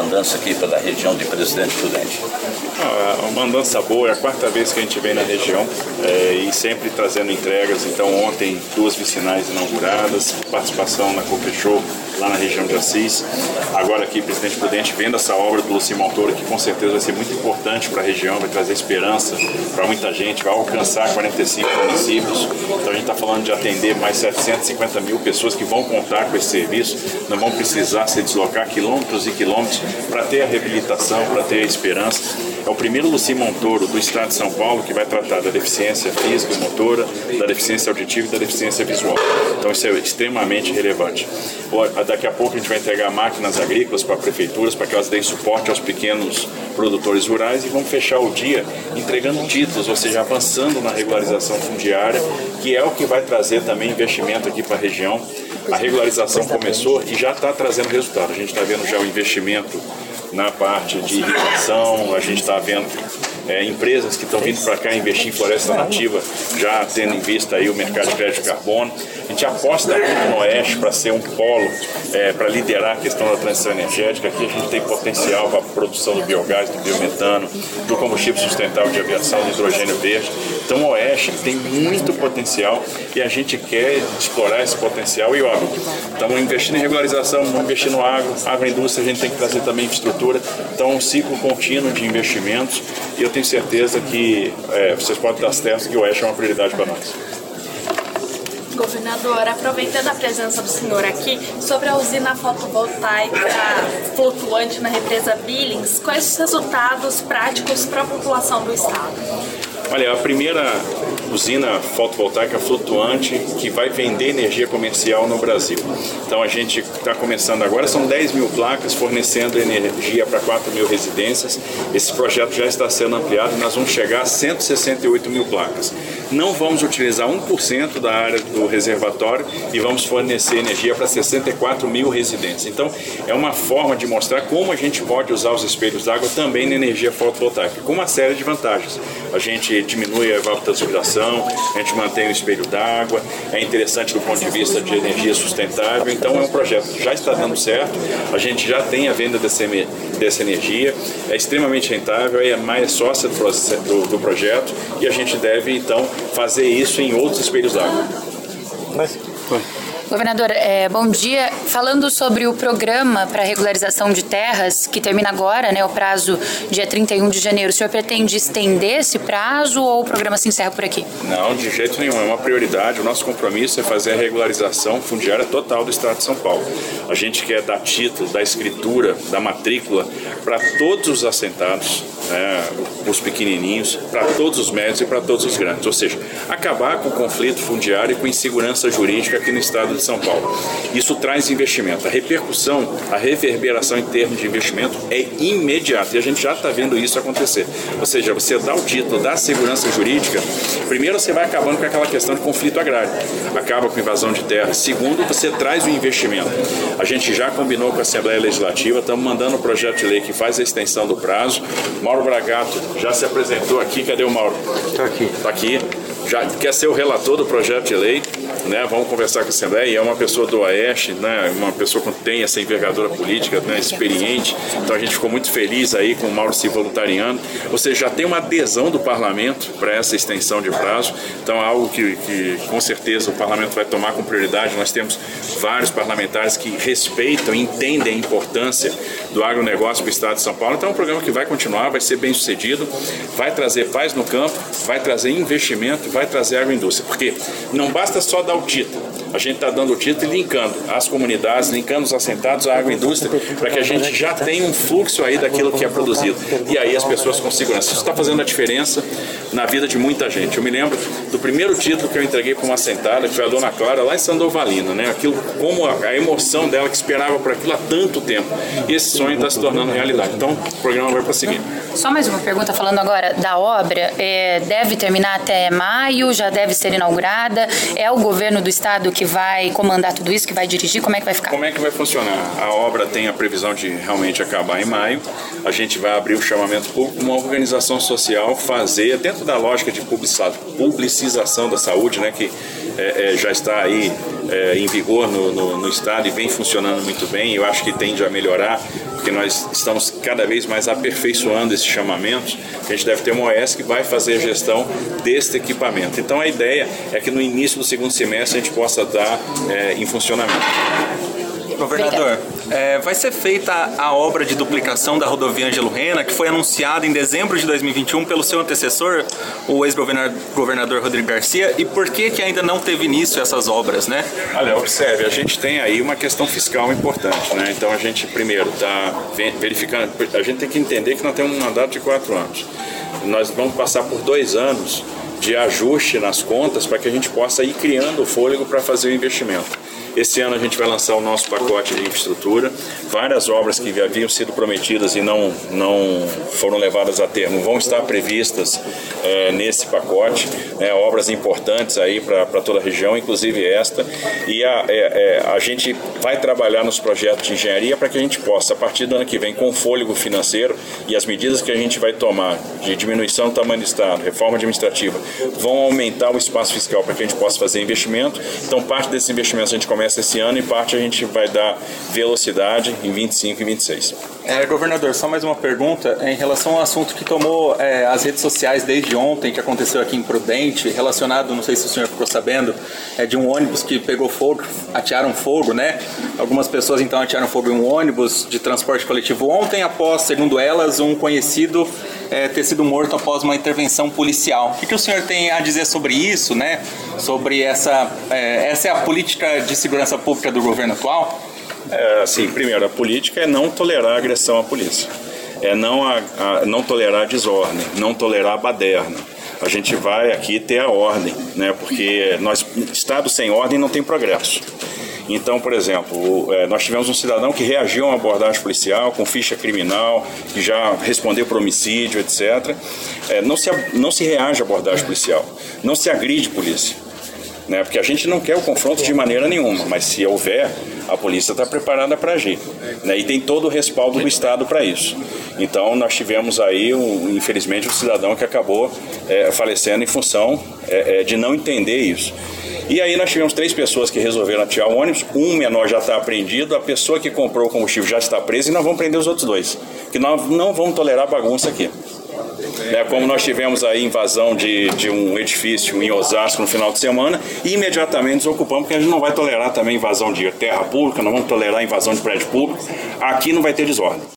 andança aqui pela região de Presidente Prudente? Ah, uma andança boa, é a quarta vez que a gente vem na região é, e sempre trazendo entregas. Então, ontem, duas vicinais inauguradas, participação na Copa Show lá na região de Assis. Agora aqui, Presidente Prudente, vendo essa obra do Lucimão Montoro, que com certeza vai ser muito importante para a região, vai trazer esperança para muita gente, vai alcançar 45 municípios. Então a gente está falando de atender mais 750 mil pessoas que vão contar com esse serviço, não vão precisar se deslocar quilômetros e quilômetros para ter a reabilitação, para ter a esperança. É o primeiro Luci Montoro do estado de São Paulo que vai tratar da deficiência física e motora, da deficiência auditiva e da deficiência visual. Então isso é extremamente relevante. Daqui a pouco a gente vai entregar máquinas agrícolas para prefeituras para que elas deem suporte aos pequenos produtores rurais e vamos fechar o dia entregando títulos, ou seja, avançando na regularização fundiária, que é o que vai trazer também investimento aqui para a região. A regularização começou e já está trazendo resultado. A gente está vendo já o investimento na parte de irrigação, a gente está vendo é, empresas que estão vindo para cá investir em floresta nativa, já tendo em vista aí o mercado de crédito de carbono. A gente aposta no Oeste para ser um polo, é, para liderar a questão da transição energética. Aqui a gente tem potencial para a produção do biogás, do biometano, do combustível sustentável de aviação, do hidrogênio verde. Então o Oeste tem muito potencial e a gente quer explorar esse potencial e óbvio, estamos investindo em regularização, vamos investir no agro, agroindústria, a gente tem que trazer também infraestrutura. Então um ciclo contínuo de investimentos e eu tenho certeza que é, vocês podem dar certo que o Oeste é uma prioridade para nós. Governador, aproveitando a presença do senhor aqui, sobre a usina fotovoltaica flutuante na represa Billings, quais os resultados práticos para a população do estado? Olha, a primeira usina fotovoltaica flutuante que vai vender energia comercial no Brasil. Então a gente está começando agora, são 10 mil placas fornecendo energia para 4 mil residências. Esse projeto já está sendo ampliado nós vamos chegar a 168 mil placas. Não vamos utilizar 1% da área do reservatório e vamos fornecer energia para 64 mil residências. Então é uma forma de mostrar como a gente pode usar os espelhos d'água também na energia fotovoltaica, com uma série de vantagens. A gente diminui a evapotranspiração a gente mantém o espelho d'água, é interessante do ponto de vista de energia sustentável, então é um projeto que já está dando certo, a gente já tem a venda dessa, dessa energia, é extremamente rentável, é mais sócia do, do projeto e a gente deve então fazer isso em outros espelhos d'água. Mas, Governador, é, bom dia. Falando sobre o programa para regularização de terras, que termina agora, né, o prazo dia 31 de janeiro, o senhor pretende estender esse prazo ou o programa se encerra por aqui? Não, de jeito nenhum. É uma prioridade. O nosso compromisso é fazer a regularização fundiária total do Estado de São Paulo. A gente quer dar título, da escritura, da matrícula para todos os assentados, né, os pequenininhos, para todos os médios e para todos os grandes. Ou seja, acabar com o conflito fundiário e com insegurança jurídica aqui no Estado de São Paulo. Isso traz investimento. A repercussão, a reverberação em termos de investimento é imediata e a gente já está vendo isso acontecer. Ou seja, você dá o título da segurança jurídica, primeiro você vai acabando com aquela questão de conflito agrário, acaba com invasão de terra. Segundo, você traz o investimento. A gente já combinou com a Assembleia Legislativa, estamos mandando o um projeto de lei que faz a extensão do prazo. Mauro Bragato já se apresentou aqui. Cadê o Mauro? Está aqui. Está aqui já quer ser o relator do projeto de lei, né? Vamos conversar com a Assembleia e é uma pessoa do Oeste, né? Uma pessoa que tem essa envergadura política, né? Experiente. Então a gente ficou muito feliz aí com o Mauro se voluntariando. Ou seja, já tem uma adesão do Parlamento para essa extensão de prazo. Então é algo que, que com certeza o Parlamento vai tomar com prioridade. Nós temos vários parlamentares que respeitam entendem a importância do agronegócio para o Estado de São Paulo. Então é um programa que vai continuar, vai ser bem sucedido, vai trazer paz no campo, vai trazer investimento, vai trazer agroindústria. Porque não basta só dar o título, a gente está dando o título e linkando as comunidades, linkando os assentados à agroindústria, para que a gente já tenha um fluxo aí daquilo que é produzido. E aí as pessoas com segurança. Isso está fazendo a diferença na vida de muita gente. Eu me lembro do primeiro título que eu entreguei para uma assentada, que foi a Dona Clara, lá em Sandovalina, né? Aquilo, como a, a emoção dela que esperava por aquilo há tanto tempo. E esse sonho está se tornando realidade. Então, o programa vai prosseguir. Só mais uma pergunta, falando agora da obra. É, deve terminar até maio, já deve ser inaugurada. É o governo do estado que vai comandar tudo isso, que vai dirigir? Como é que vai ficar? Como é que vai funcionar? A obra tem a previsão de realmente acabar em maio. A gente vai abrir o chamamento público, uma organização social fazer, dentro da lógica de publicização da saúde, né, que é, é, já está aí é, em vigor no, no, no, Estado e vem funcionando muito bem. Eu acho que tende a melhorar, porque nós estamos cada vez mais aperfeiçoando esses chamamentos. A gente deve ter uma OS que vai fazer a gestão deste equipamento. Então a ideia é que no início do segundo semestre a gente possa dar é, em funcionamento. Governador, é, vai ser feita a obra de duplicação da rodovia Angelo Rena, que foi anunciada em dezembro de 2021 pelo seu antecessor, o ex-governador Rodrigo Garcia, e por que, que ainda não teve início essas obras, né? Olha, observe, a gente tem aí uma questão fiscal importante, né? Então a gente primeiro está verificando, a gente tem que entender que nós temos um mandato de quatro anos. Nós vamos passar por dois anos de ajuste nas contas para que a gente possa ir criando o fôlego para fazer o investimento. Esse ano a gente vai lançar o nosso pacote de infraestrutura. Várias obras que haviam sido prometidas e não, não foram levadas a termo vão estar previstas é, nesse pacote. Né, obras importantes aí para toda a região, inclusive esta. E a, é, é, a gente vai trabalhar nos projetos de engenharia para que a gente possa, a partir do ano que vem, com fôlego financeiro e as medidas que a gente vai tomar de diminuição do tamanho do Estado, reforma administrativa, vão aumentar o espaço fiscal para que a gente possa fazer investimento. Então, parte desses investimentos a gente começa começa esse ano e parte a gente vai dar velocidade em 25 e 26. É, governador, só mais uma pergunta em relação ao assunto que tomou é, as redes sociais desde ontem, que aconteceu aqui em Prudente, relacionado, não sei se o senhor ficou sabendo, é de um ônibus que pegou fogo, atearam fogo, né? Algumas pessoas então atearam fogo em um ônibus de transporte coletivo ontem, após, segundo elas, um conhecido é, ter sido morto após uma intervenção policial. O que, que, o senhor tem a dizer sobre isso, né? Sobre essa, é, essa é a política de segurança pública do governo atual? É, assim, primeiro, a política é não tolerar agressão à polícia, é não, a, a, não tolerar desordem, não tolerar baderna. A gente vai aqui ter a ordem, né? Porque nós, Estado sem ordem não tem progresso. Então, por exemplo, é, nós tivemos um cidadão que reagiu a uma abordagem policial com ficha criminal, que já respondeu por homicídio, etc. É, não, se, não se reage à abordagem policial, não se agride polícia. Né? Porque a gente não quer o confronto de maneira nenhuma, mas se houver, a polícia está preparada para agir. Né? E tem todo o respaldo do Estado para isso. Então, nós tivemos aí, um, infelizmente, um cidadão que acabou é, falecendo em função é, é de não entender isso. E aí nós tivemos três pessoas que resolveram atirar o ônibus, um menor já está apreendido, a pessoa que comprou o combustível já está presa e nós vamos prender os outros dois. Que nós não vamos tolerar bagunça aqui. É, como nós tivemos aí invasão de, de um edifício em Osasco no final de semana e imediatamente desocupamos, porque a gente não vai tolerar também invasão de terra pública, não vamos tolerar invasão de prédio público. Aqui não vai ter desordem.